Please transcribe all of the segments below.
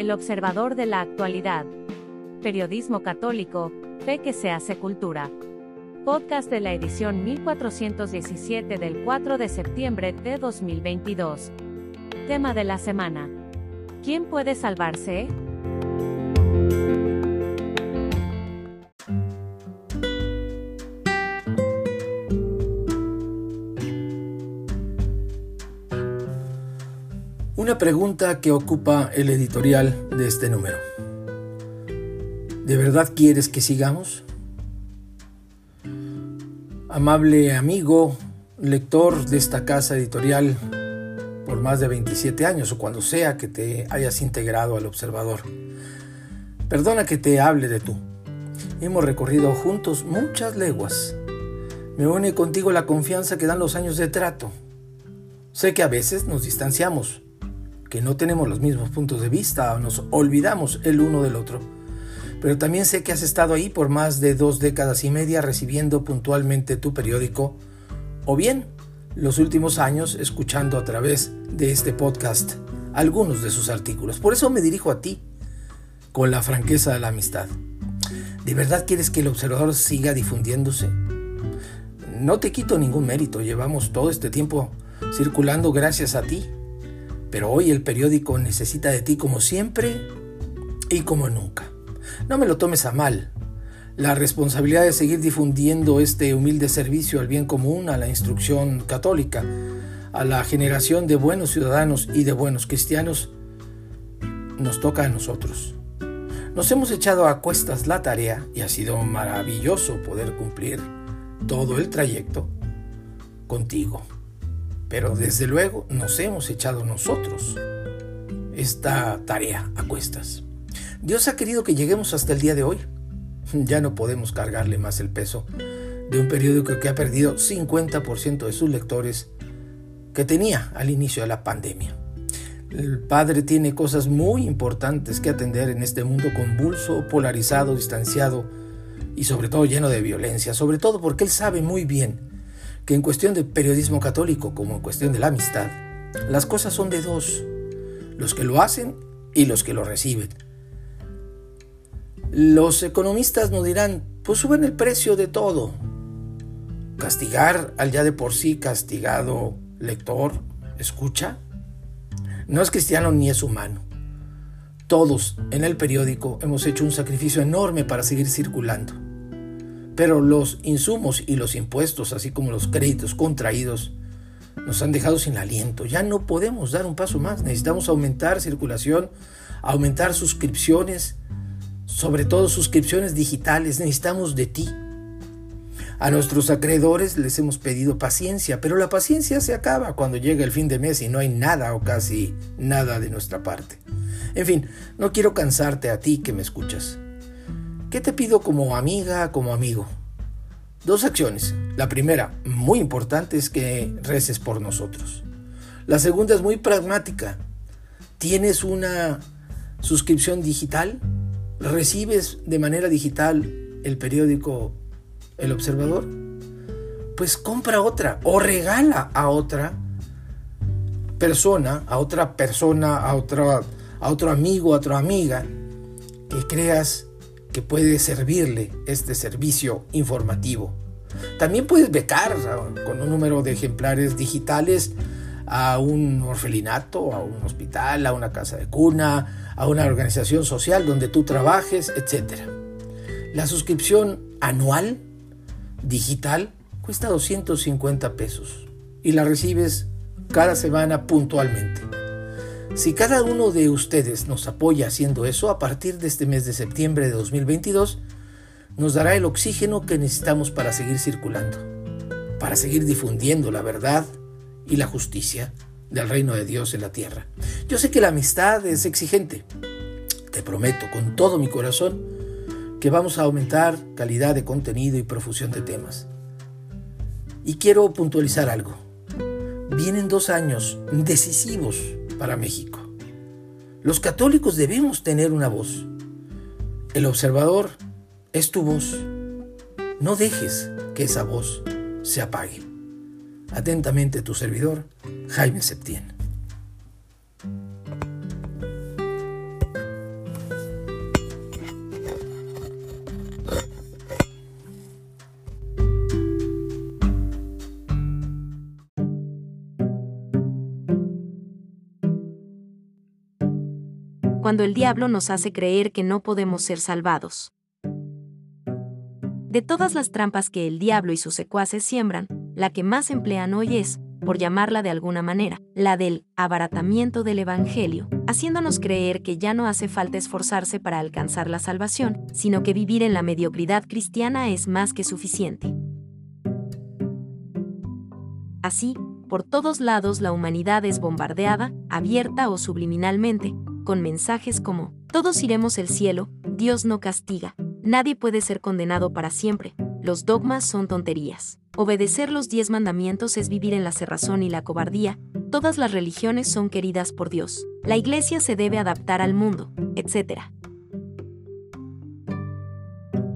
El observador de la actualidad. Periodismo católico, fe que se hace cultura. Podcast de la edición 1417 del 4 de septiembre de 2022. Tema de la semana. ¿Quién puede salvarse? Pregunta que ocupa el editorial de este número. ¿De verdad quieres que sigamos? Amable amigo, lector de esta casa editorial por más de 27 años o cuando sea que te hayas integrado al observador. Perdona que te hable de tú. Hemos recorrido juntos muchas leguas. Me une contigo la confianza que dan los años de trato. Sé que a veces nos distanciamos, que no tenemos los mismos puntos de vista nos olvidamos el uno del otro. Pero también sé que has estado ahí por más de dos décadas y media recibiendo puntualmente tu periódico o bien los últimos años escuchando a través de este podcast algunos de sus artículos. Por eso me dirijo a ti con la franqueza de la amistad. ¿De verdad quieres que el observador siga difundiéndose? No te quito ningún mérito, llevamos todo este tiempo circulando gracias a ti pero hoy el periódico necesita de ti como siempre y como nunca. No me lo tomes a mal. La responsabilidad de seguir difundiendo este humilde servicio al bien común, a la instrucción católica, a la generación de buenos ciudadanos y de buenos cristianos, nos toca a nosotros. Nos hemos echado a cuestas la tarea y ha sido maravilloso poder cumplir todo el trayecto contigo. Pero desde luego nos hemos echado nosotros esta tarea a cuestas. Dios ha querido que lleguemos hasta el día de hoy. Ya no podemos cargarle más el peso de un periódico que ha perdido 50% de sus lectores que tenía al inicio de la pandemia. El padre tiene cosas muy importantes que atender en este mundo convulso, polarizado, distanciado y sobre todo lleno de violencia, sobre todo porque él sabe muy bien en cuestión de periodismo católico como en cuestión de la amistad, las cosas son de dos, los que lo hacen y los que lo reciben. Los economistas nos dirán, pues suben el precio de todo. Castigar al ya de por sí castigado lector, escucha, no es cristiano ni es humano. Todos en el periódico hemos hecho un sacrificio enorme para seguir circulando. Pero los insumos y los impuestos, así como los créditos contraídos, nos han dejado sin aliento. Ya no podemos dar un paso más. Necesitamos aumentar circulación, aumentar suscripciones, sobre todo suscripciones digitales. Necesitamos de ti. A nuestros acreedores les hemos pedido paciencia, pero la paciencia se acaba cuando llega el fin de mes y no hay nada o casi nada de nuestra parte. En fin, no quiero cansarte a ti que me escuchas. ¿Qué te pido como amiga, como amigo? Dos acciones. La primera, muy importante, es que reces por nosotros. La segunda es muy pragmática. ¿Tienes una suscripción digital? ¿Recibes de manera digital el periódico El Observador? Pues compra otra o regala a otra persona, a otra persona, a, a otro amigo, a otra amiga que creas que puede servirle este servicio informativo. También puedes becar con un número de ejemplares digitales a un orfelinato, a un hospital, a una casa de cuna, a una organización social donde tú trabajes, etc. La suscripción anual digital cuesta 250 pesos y la recibes cada semana puntualmente. Si cada uno de ustedes nos apoya haciendo eso, a partir de este mes de septiembre de 2022, nos dará el oxígeno que necesitamos para seguir circulando, para seguir difundiendo la verdad y la justicia del reino de Dios en la tierra. Yo sé que la amistad es exigente. Te prometo con todo mi corazón que vamos a aumentar calidad de contenido y profusión de temas. Y quiero puntualizar algo. Vienen dos años decisivos para México. Los católicos debemos tener una voz. El observador es tu voz. No dejes que esa voz se apague. Atentamente tu servidor, Jaime Septién. Cuando el diablo nos hace creer que no podemos ser salvados. De todas las trampas que el diablo y sus secuaces siembran, la que más emplean hoy es, por llamarla de alguna manera, la del abaratamiento del Evangelio, haciéndonos creer que ya no hace falta esforzarse para alcanzar la salvación, sino que vivir en la mediocridad cristiana es más que suficiente. Así, por todos lados la humanidad es bombardeada, abierta o subliminalmente, con mensajes como, todos iremos al cielo, Dios no castiga, nadie puede ser condenado para siempre, los dogmas son tonterías. Obedecer los diez mandamientos es vivir en la cerrazón y la cobardía, todas las religiones son queridas por Dios, la iglesia se debe adaptar al mundo, etc.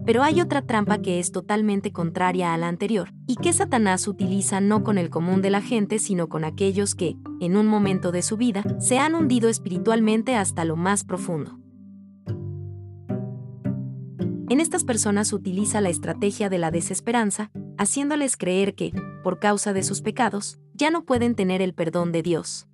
Pero hay otra trampa que es totalmente contraria a la anterior, y que Satanás utiliza no con el común de la gente, sino con aquellos que, en un momento de su vida, se han hundido espiritualmente hasta lo más profundo. En estas personas utiliza la estrategia de la desesperanza, haciéndoles creer que, por causa de sus pecados, ya no pueden tener el perdón de Dios.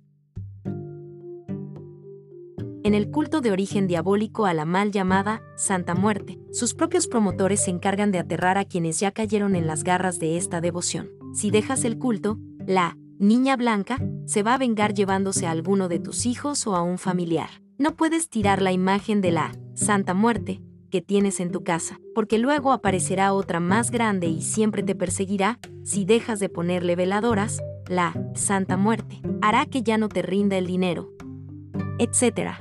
En el culto de origen diabólico a la mal llamada Santa Muerte, sus propios promotores se encargan de aterrar a quienes ya cayeron en las garras de esta devoción. Si dejas el culto, la niña blanca se va a vengar llevándose a alguno de tus hijos o a un familiar. No puedes tirar la imagen de la Santa Muerte que tienes en tu casa, porque luego aparecerá otra más grande y siempre te perseguirá, si dejas de ponerle veladoras, la Santa Muerte hará que ya no te rinda el dinero, etc.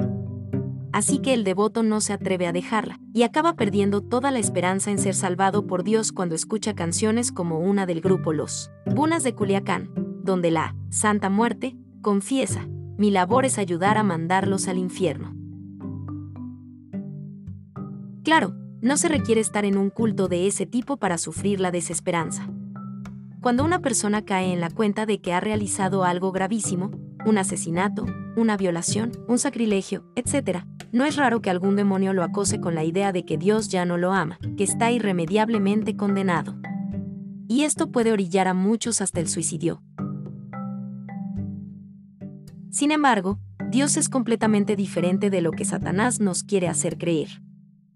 Así que el devoto no se atreve a dejarla, y acaba perdiendo toda la esperanza en ser salvado por Dios cuando escucha canciones como una del grupo Los Bunas de Culiacán, donde la Santa Muerte confiesa, mi labor es ayudar a mandarlos al infierno. Claro, no se requiere estar en un culto de ese tipo para sufrir la desesperanza. Cuando una persona cae en la cuenta de que ha realizado algo gravísimo, un asesinato, una violación, un sacrilegio, etc., no es raro que algún demonio lo acose con la idea de que Dios ya no lo ama, que está irremediablemente condenado. Y esto puede orillar a muchos hasta el suicidio. Sin embargo, Dios es completamente diferente de lo que Satanás nos quiere hacer creer.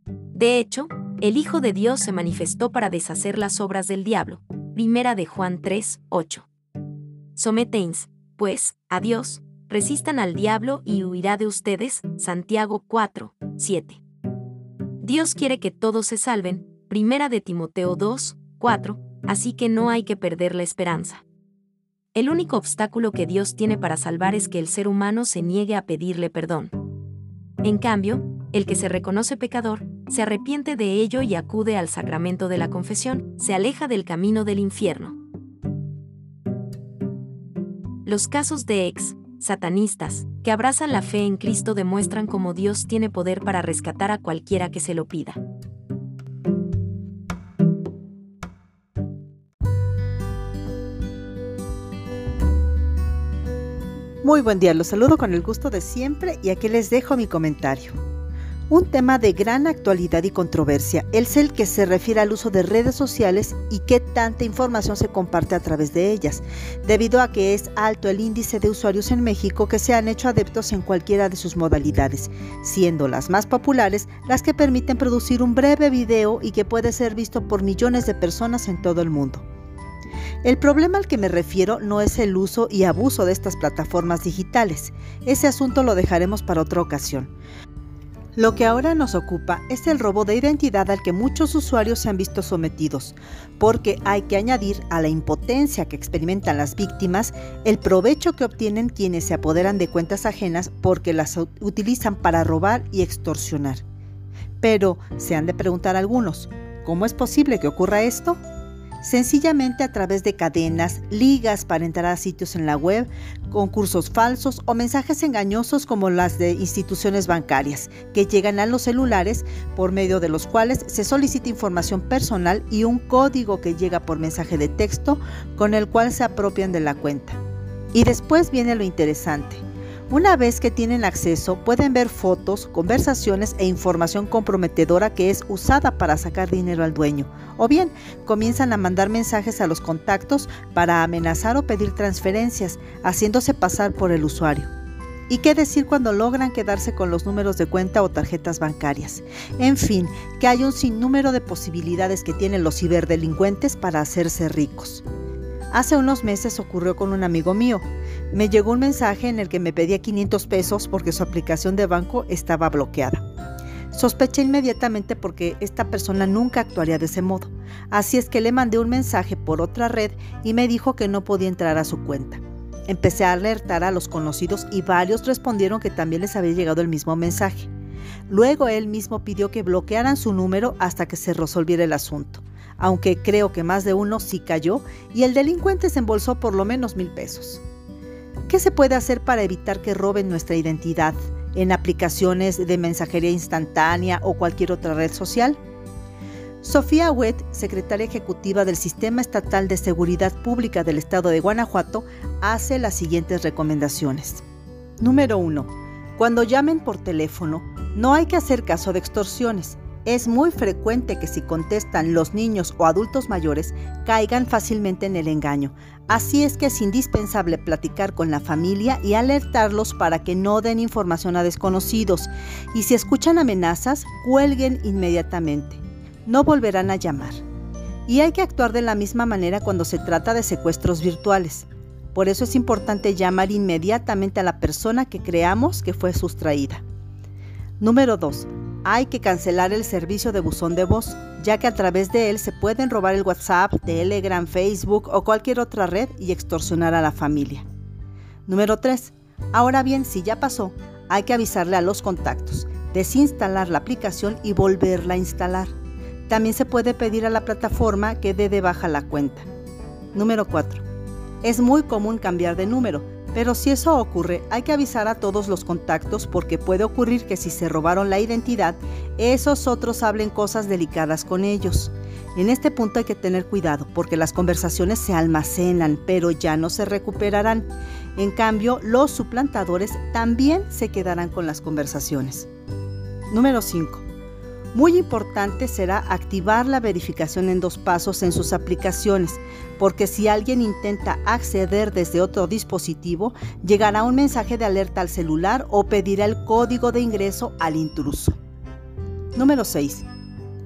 De hecho, el Hijo de Dios se manifestó para deshacer las obras del diablo. Primera de Juan 3, 8. Sometéis, pues, a Dios, resistan al diablo y huirá de ustedes. Santiago 4, 7. Dios quiere que todos se salven. Primera de Timoteo 2, 4, así que no hay que perder la esperanza. El único obstáculo que Dios tiene para salvar es que el ser humano se niegue a pedirle perdón. En cambio, el que se reconoce pecador, se arrepiente de ello y acude al sacramento de la confesión, se aleja del camino del infierno. Los casos de ex satanistas que abrazan la fe en Cristo demuestran cómo Dios tiene poder para rescatar a cualquiera que se lo pida. Muy buen día, los saludo con el gusto de siempre y aquí les dejo mi comentario. Un tema de gran actualidad y controversia es el que se refiere al uso de redes sociales y qué tanta información se comparte a través de ellas, debido a que es alto el índice de usuarios en México que se han hecho adeptos en cualquiera de sus modalidades, siendo las más populares las que permiten producir un breve video y que puede ser visto por millones de personas en todo el mundo. El problema al que me refiero no es el uso y abuso de estas plataformas digitales, ese asunto lo dejaremos para otra ocasión. Lo que ahora nos ocupa es el robo de identidad al que muchos usuarios se han visto sometidos, porque hay que añadir a la impotencia que experimentan las víctimas el provecho que obtienen quienes se apoderan de cuentas ajenas porque las utilizan para robar y extorsionar. Pero, se han de preguntar algunos, ¿cómo es posible que ocurra esto? Sencillamente a través de cadenas, ligas para entrar a sitios en la web, concursos falsos o mensajes engañosos como las de instituciones bancarias, que llegan a los celulares por medio de los cuales se solicita información personal y un código que llega por mensaje de texto con el cual se apropian de la cuenta. Y después viene lo interesante. Una vez que tienen acceso, pueden ver fotos, conversaciones e información comprometedora que es usada para sacar dinero al dueño. O bien, comienzan a mandar mensajes a los contactos para amenazar o pedir transferencias, haciéndose pasar por el usuario. ¿Y qué decir cuando logran quedarse con los números de cuenta o tarjetas bancarias? En fin, que hay un sinnúmero de posibilidades que tienen los ciberdelincuentes para hacerse ricos. Hace unos meses ocurrió con un amigo mío. Me llegó un mensaje en el que me pedía 500 pesos porque su aplicación de banco estaba bloqueada. Sospeché inmediatamente porque esta persona nunca actuaría de ese modo. Así es que le mandé un mensaje por otra red y me dijo que no podía entrar a su cuenta. Empecé a alertar a los conocidos y varios respondieron que también les había llegado el mismo mensaje. Luego él mismo pidió que bloquearan su número hasta que se resolviera el asunto, aunque creo que más de uno sí cayó y el delincuente se embolsó por lo menos mil pesos. ¿Qué se puede hacer para evitar que roben nuestra identidad en aplicaciones de mensajería instantánea o cualquier otra red social? Sofía Wett, secretaria ejecutiva del Sistema Estatal de Seguridad Pública del Estado de Guanajuato, hace las siguientes recomendaciones. Número 1. Cuando llamen por teléfono, no hay que hacer caso de extorsiones. Es muy frecuente que si contestan los niños o adultos mayores caigan fácilmente en el engaño. Así es que es indispensable platicar con la familia y alertarlos para que no den información a desconocidos. Y si escuchan amenazas, cuelguen inmediatamente no volverán a llamar. Y hay que actuar de la misma manera cuando se trata de secuestros virtuales. Por eso es importante llamar inmediatamente a la persona que creamos que fue sustraída. Número 2. Hay que cancelar el servicio de buzón de voz, ya que a través de él se pueden robar el WhatsApp, Telegram, Facebook o cualquier otra red y extorsionar a la familia. Número 3. Ahora bien, si ya pasó, hay que avisarle a los contactos, desinstalar la aplicación y volverla a instalar. También se puede pedir a la plataforma que dé de baja la cuenta. Número 4. Es muy común cambiar de número, pero si eso ocurre hay que avisar a todos los contactos porque puede ocurrir que si se robaron la identidad, esos otros hablen cosas delicadas con ellos. En este punto hay que tener cuidado porque las conversaciones se almacenan, pero ya no se recuperarán. En cambio, los suplantadores también se quedarán con las conversaciones. Número 5. Muy importante será activar la verificación en dos pasos en sus aplicaciones, porque si alguien intenta acceder desde otro dispositivo, llegará un mensaje de alerta al celular o pedirá el código de ingreso al intruso. Número 6.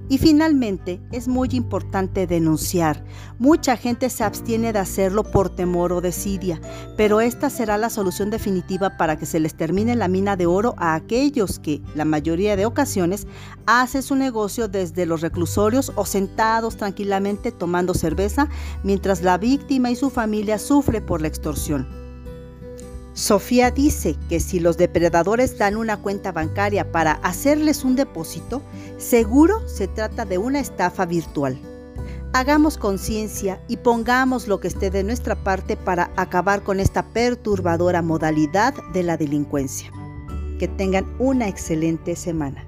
Y finalmente, es muy importante denunciar. Mucha gente se abstiene de hacerlo por temor o desidia, pero esta será la solución definitiva para que se les termine la mina de oro a aquellos que, la mayoría de ocasiones, hacen su negocio desde los reclusorios o sentados tranquilamente tomando cerveza mientras la víctima y su familia sufre por la extorsión. Sofía dice que si los depredadores dan una cuenta bancaria para hacerles un depósito, seguro se trata de una estafa virtual. Hagamos conciencia y pongamos lo que esté de nuestra parte para acabar con esta perturbadora modalidad de la delincuencia. Que tengan una excelente semana.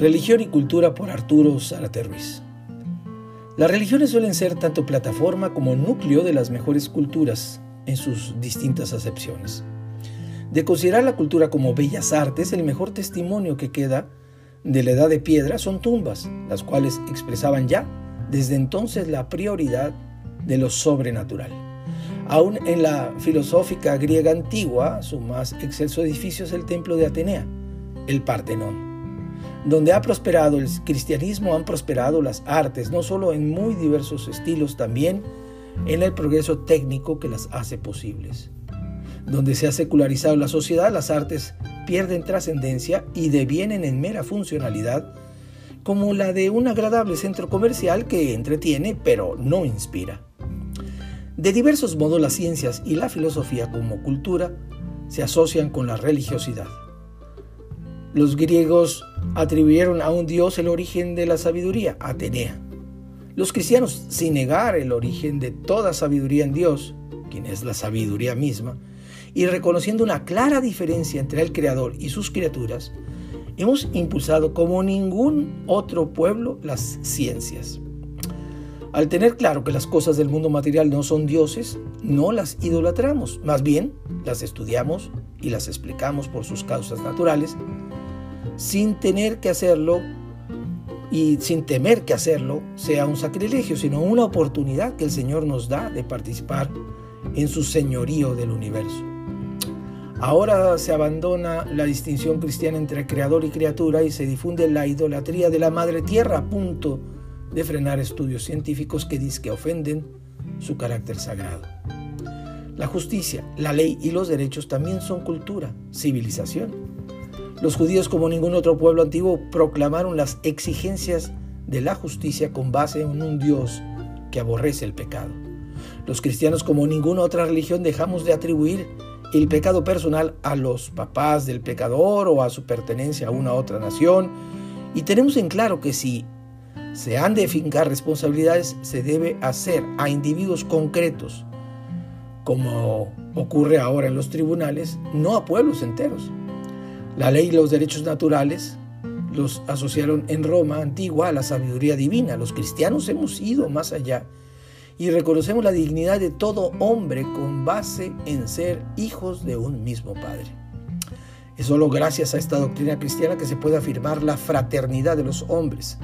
Religión y cultura por Arturo Zárate Ruiz. Las religiones suelen ser tanto plataforma como núcleo de las mejores culturas en sus distintas acepciones. De considerar la cultura como bellas artes, el mejor testimonio que queda de la edad de piedra son tumbas, las cuales expresaban ya desde entonces la prioridad de lo sobrenatural. Aún en la filosófica griega antigua, su más excelso edificio es el templo de Atenea, el Partenón donde ha prosperado el cristianismo, han prosperado las artes, no solo en muy diversos estilos, también en el progreso técnico que las hace posibles. Donde se ha secularizado la sociedad, las artes pierden trascendencia y devienen en mera funcionalidad, como la de un agradable centro comercial que entretiene pero no inspira. De diversos modos las ciencias y la filosofía como cultura se asocian con la religiosidad. Los griegos atribuyeron a un dios el origen de la sabiduría, Atenea. Los cristianos, sin negar el origen de toda sabiduría en Dios, quien es la sabiduría misma, y reconociendo una clara diferencia entre el Creador y sus criaturas, hemos impulsado como ningún otro pueblo las ciencias. Al tener claro que las cosas del mundo material no son dioses, no las idolatramos, más bien las estudiamos y las explicamos por sus causas naturales sin tener que hacerlo y sin temer que hacerlo sea un sacrilegio, sino una oportunidad que el Señor nos da de participar en su señorío del universo. Ahora se abandona la distinción cristiana entre creador y criatura y se difunde la idolatría de la madre tierra a punto de frenar estudios científicos que dicen que ofenden su carácter sagrado. La justicia, la ley y los derechos también son cultura, civilización. Los judíos, como ningún otro pueblo antiguo, proclamaron las exigencias de la justicia con base en un Dios que aborrece el pecado. Los cristianos, como ninguna otra religión, dejamos de atribuir el pecado personal a los papás del pecador o a su pertenencia a una otra nación y tenemos en claro que si se han de fincar responsabilidades, se debe hacer a individuos concretos, como ocurre ahora en los tribunales, no a pueblos enteros. La ley y los derechos naturales los asociaron en Roma antigua a la sabiduría divina. Los cristianos hemos ido más allá y reconocemos la dignidad de todo hombre con base en ser hijos de un mismo Padre. Es solo gracias a esta doctrina cristiana que se puede afirmar la fraternidad de los hombres,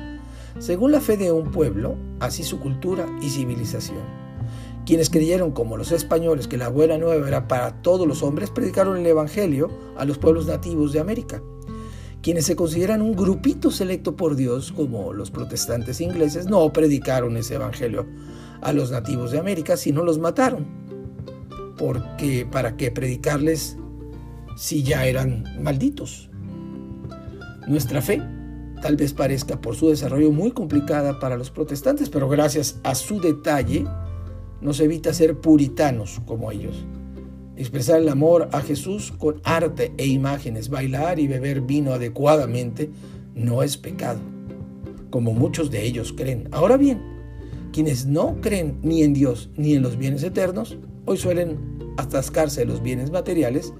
según la fe de un pueblo, así su cultura y civilización. Quienes creyeron, como los españoles, que la buena nueva era para todos los hombres, predicaron el Evangelio a los pueblos nativos de América. Quienes se consideran un grupito selecto por Dios, como los protestantes ingleses, no predicaron ese Evangelio a los nativos de América, sino los mataron. Porque, ¿para qué predicarles si ya eran malditos? Nuestra fe tal vez parezca por su desarrollo muy complicada para los protestantes, pero gracias a su detalle, nos evita ser puritanos como ellos. Expresar el amor a Jesús con arte e imágenes, bailar y beber vino adecuadamente, no es pecado, como muchos de ellos creen. Ahora bien, quienes no creen ni en Dios ni en los bienes eternos, hoy suelen atascarse de los bienes materiales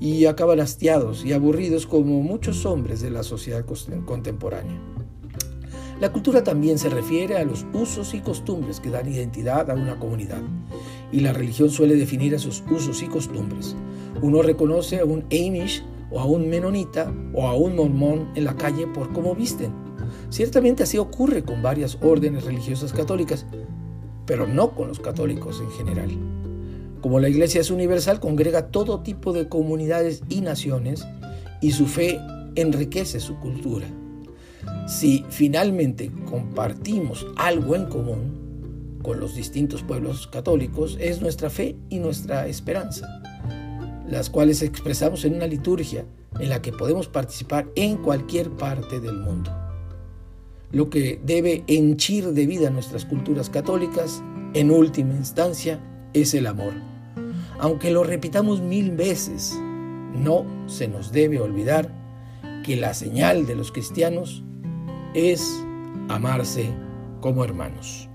y acaban hastiados y aburridos como muchos hombres de la sociedad contemporánea. La cultura también se refiere a los usos y costumbres que dan identidad a una comunidad, y la religión suele definir esos usos y costumbres. Uno reconoce a un Amish o a un menonita o a un mormón en la calle por cómo visten. Ciertamente así ocurre con varias órdenes religiosas católicas, pero no con los católicos en general. Como la Iglesia es universal, congrega todo tipo de comunidades y naciones y su fe enriquece su cultura. Si finalmente compartimos algo en común con los distintos pueblos católicos, es nuestra fe y nuestra esperanza, las cuales expresamos en una liturgia en la que podemos participar en cualquier parte del mundo. Lo que debe henchir de vida nuestras culturas católicas, en última instancia, es el amor. Aunque lo repitamos mil veces, no se nos debe olvidar que la señal de los cristianos es amarse como hermanos.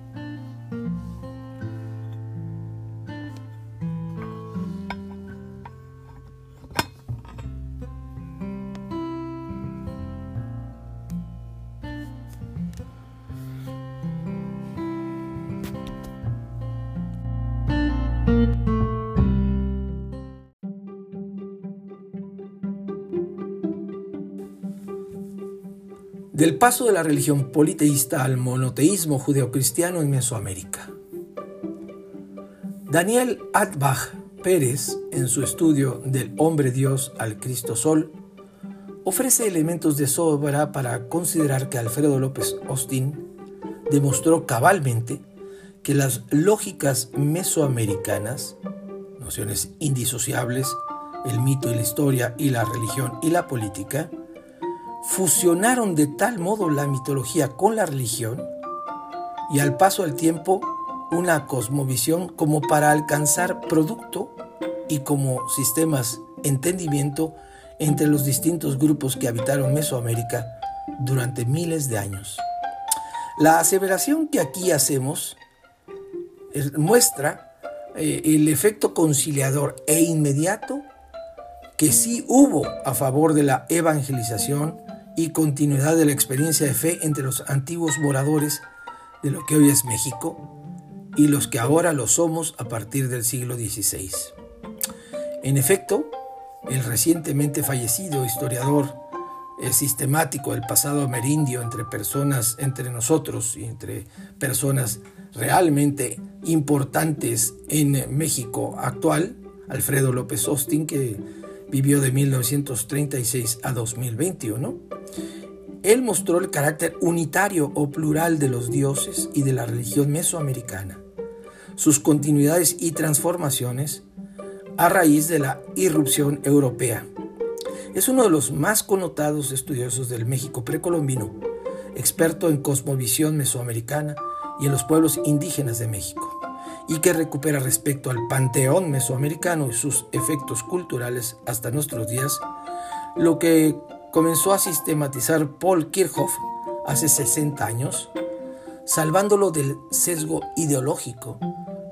Paso de la religión politeísta al monoteísmo judeocristiano en Mesoamérica. Daniel Atbach Pérez, en su estudio del hombre Dios al Cristo Sol, ofrece elementos de sobra para considerar que Alfredo López Austin demostró cabalmente que las lógicas mesoamericanas, nociones indisociables, el mito y la historia y la religión y la política, fusionaron de tal modo la mitología con la religión y al paso del tiempo una cosmovisión como para alcanzar producto y como sistemas entendimiento entre los distintos grupos que habitaron Mesoamérica durante miles de años. La aseveración que aquí hacemos muestra eh, el efecto conciliador e inmediato que sí hubo a favor de la evangelización y continuidad de la experiencia de fe entre los antiguos moradores de lo que hoy es México y los que ahora lo somos a partir del siglo XVI. En efecto, el recientemente fallecido historiador sistemático del pasado amerindio entre personas, entre nosotros y entre personas realmente importantes en México actual, Alfredo López Austin, que vivió de 1936 a 2021, él mostró el carácter unitario o plural de los dioses y de la religión mesoamericana, sus continuidades y transformaciones a raíz de la irrupción europea. Es uno de los más connotados estudiosos del México precolombino, experto en cosmovisión mesoamericana y en los pueblos indígenas de México y que recupera respecto al panteón mesoamericano y sus efectos culturales hasta nuestros días, lo que comenzó a sistematizar Paul Kirchhoff hace 60 años, salvándolo del sesgo ideológico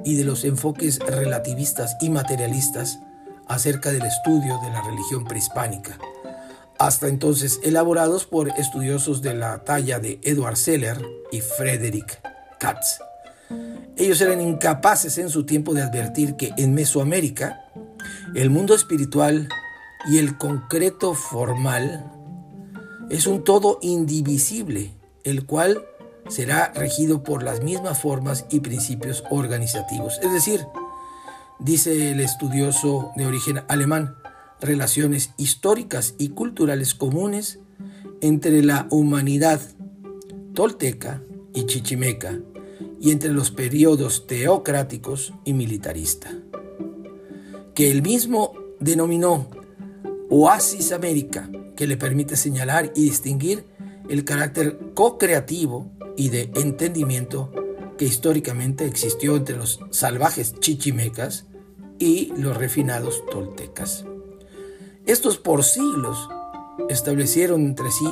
y de los enfoques relativistas y materialistas acerca del estudio de la religión prehispánica, hasta entonces elaborados por estudiosos de la talla de Edward Seller y Frederick Katz. Ellos eran incapaces en su tiempo de advertir que en Mesoamérica el mundo espiritual y el concreto formal es un todo indivisible, el cual será regido por las mismas formas y principios organizativos. Es decir, dice el estudioso de origen alemán, relaciones históricas y culturales comunes entre la humanidad tolteca y chichimeca y entre los periodos teocráticos y militarista, que él mismo denominó Oasis América, que le permite señalar y distinguir el carácter co-creativo y de entendimiento que históricamente existió entre los salvajes chichimecas y los refinados toltecas. Estos por siglos establecieron entre sí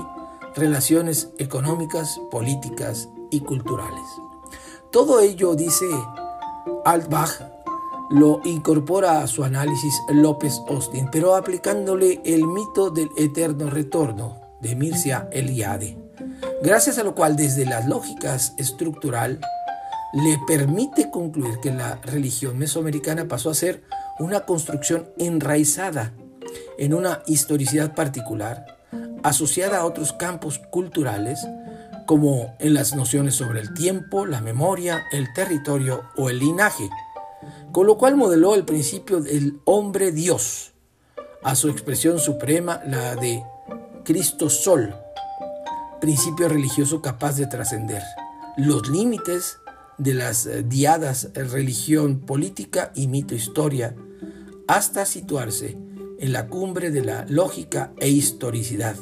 relaciones económicas, políticas y culturales. Todo ello, dice Altbach, lo incorpora a su análisis López Austin, pero aplicándole el mito del eterno retorno de Mircea Eliade, gracias a lo cual desde las lógicas estructural le permite concluir que la religión mesoamericana pasó a ser una construcción enraizada en una historicidad particular, asociada a otros campos culturales, como en las nociones sobre el tiempo, la memoria, el territorio o el linaje, con lo cual modeló el principio del hombre Dios, a su expresión suprema, la de Cristo Sol, principio religioso capaz de trascender los límites de las eh, diadas religión política y mito historia, hasta situarse en la cumbre de la lógica e historicidad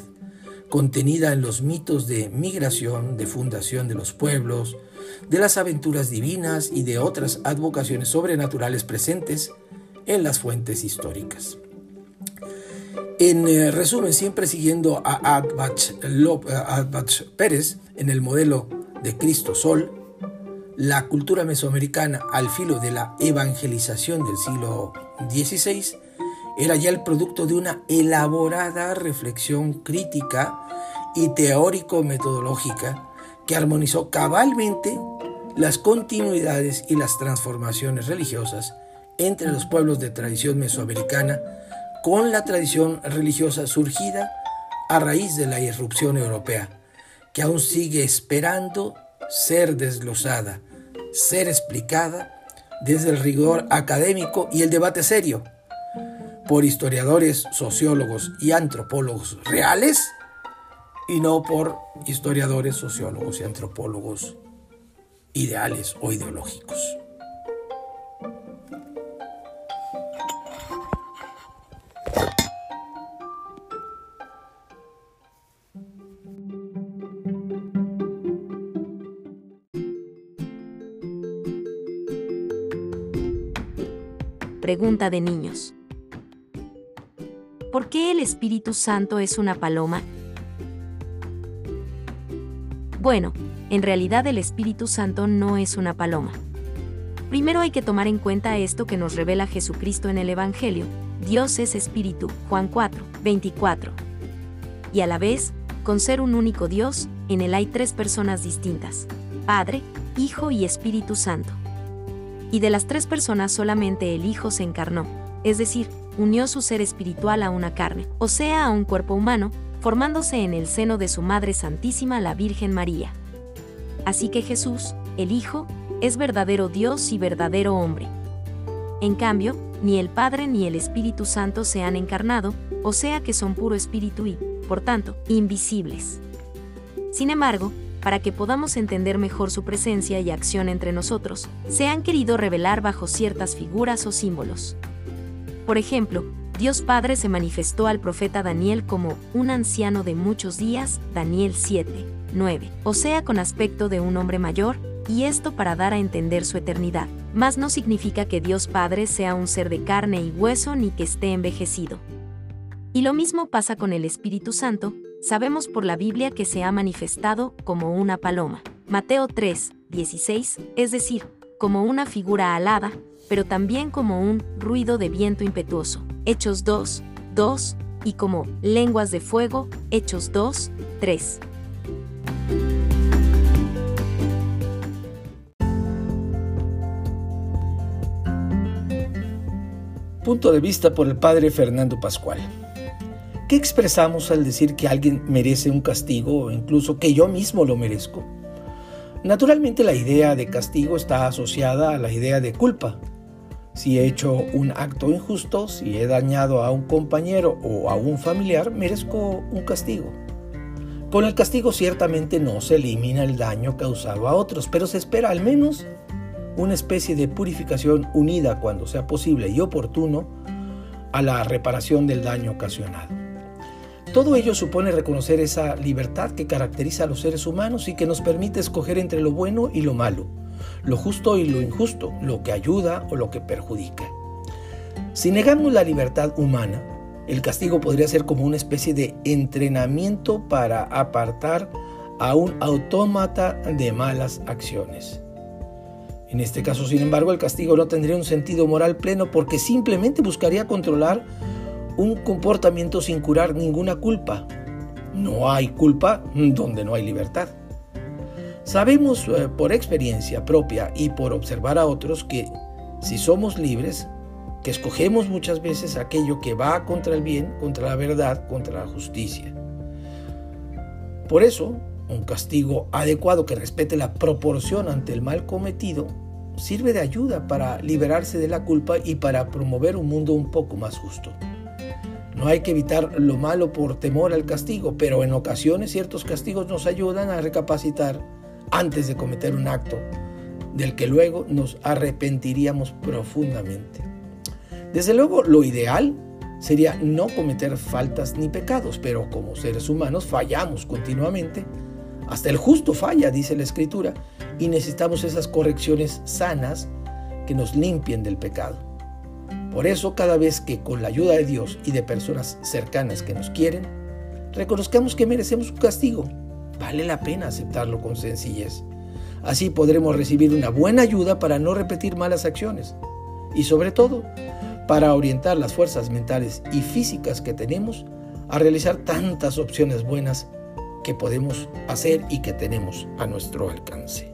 contenida en los mitos de migración, de fundación de los pueblos, de las aventuras divinas y de otras advocaciones sobrenaturales presentes en las fuentes históricas. En eh, resumen, siempre siguiendo a Adbach, Pérez en el modelo de Cristo Sol, la cultura mesoamericana al filo de la evangelización del siglo XVI era ya el producto de una elaborada reflexión crítica y teórico-metodológica que armonizó cabalmente las continuidades y las transformaciones religiosas entre los pueblos de tradición mesoamericana con la tradición religiosa surgida a raíz de la irrupción europea, que aún sigue esperando ser desglosada, ser explicada desde el rigor académico y el debate serio por historiadores, sociólogos y antropólogos reales y no por historiadores, sociólogos y antropólogos ideales o ideológicos. Pregunta de niños. ¿Por qué el Espíritu Santo es una paloma? Bueno, en realidad el Espíritu Santo no es una paloma. Primero hay que tomar en cuenta esto que nos revela Jesucristo en el Evangelio. Dios es Espíritu, Juan 4, 24. Y a la vez, con ser un único Dios, en él hay tres personas distintas, Padre, Hijo y Espíritu Santo. Y de las tres personas solamente el Hijo se encarnó, es decir, unió su ser espiritual a una carne, o sea, a un cuerpo humano, formándose en el seno de su Madre Santísima la Virgen María. Así que Jesús, el Hijo, es verdadero Dios y verdadero hombre. En cambio, ni el Padre ni el Espíritu Santo se han encarnado, o sea que son puro espíritu y, por tanto, invisibles. Sin embargo, para que podamos entender mejor su presencia y acción entre nosotros, se han querido revelar bajo ciertas figuras o símbolos. Por ejemplo, Dios Padre se manifestó al profeta Daniel como un anciano de muchos días, Daniel 7, 9, o sea con aspecto de un hombre mayor, y esto para dar a entender su eternidad. Mas no significa que Dios Padre sea un ser de carne y hueso ni que esté envejecido. Y lo mismo pasa con el Espíritu Santo, sabemos por la Biblia que se ha manifestado como una paloma. Mateo 3, 16, es decir, como una figura alada, pero también como un ruido de viento impetuoso. Hechos 2, 2, y como lenguas de fuego. Hechos 2, 3. Punto de vista por el padre Fernando Pascual. ¿Qué expresamos al decir que alguien merece un castigo o incluso que yo mismo lo merezco? Naturalmente la idea de castigo está asociada a la idea de culpa. Si he hecho un acto injusto, si he dañado a un compañero o a un familiar, merezco un castigo. Con el castigo ciertamente no se elimina el daño causado a otros, pero se espera al menos una especie de purificación unida cuando sea posible y oportuno a la reparación del daño ocasionado. Todo ello supone reconocer esa libertad que caracteriza a los seres humanos y que nos permite escoger entre lo bueno y lo malo, lo justo y lo injusto, lo que ayuda o lo que perjudica. Si negamos la libertad humana, el castigo podría ser como una especie de entrenamiento para apartar a un autómata de malas acciones. En este caso, sin embargo, el castigo no tendría un sentido moral pleno porque simplemente buscaría controlar un comportamiento sin curar ninguna culpa. No hay culpa donde no hay libertad. Sabemos eh, por experiencia propia y por observar a otros que si somos libres, que escogemos muchas veces aquello que va contra el bien, contra la verdad, contra la justicia. Por eso, un castigo adecuado que respete la proporción ante el mal cometido sirve de ayuda para liberarse de la culpa y para promover un mundo un poco más justo. No hay que evitar lo malo por temor al castigo, pero en ocasiones ciertos castigos nos ayudan a recapacitar antes de cometer un acto del que luego nos arrepentiríamos profundamente. Desde luego, lo ideal sería no cometer faltas ni pecados, pero como seres humanos fallamos continuamente. Hasta el justo falla, dice la Escritura, y necesitamos esas correcciones sanas que nos limpien del pecado. Por eso cada vez que con la ayuda de Dios y de personas cercanas que nos quieren, reconozcamos que merecemos un castigo, vale la pena aceptarlo con sencillez. Así podremos recibir una buena ayuda para no repetir malas acciones y sobre todo para orientar las fuerzas mentales y físicas que tenemos a realizar tantas opciones buenas que podemos hacer y que tenemos a nuestro alcance.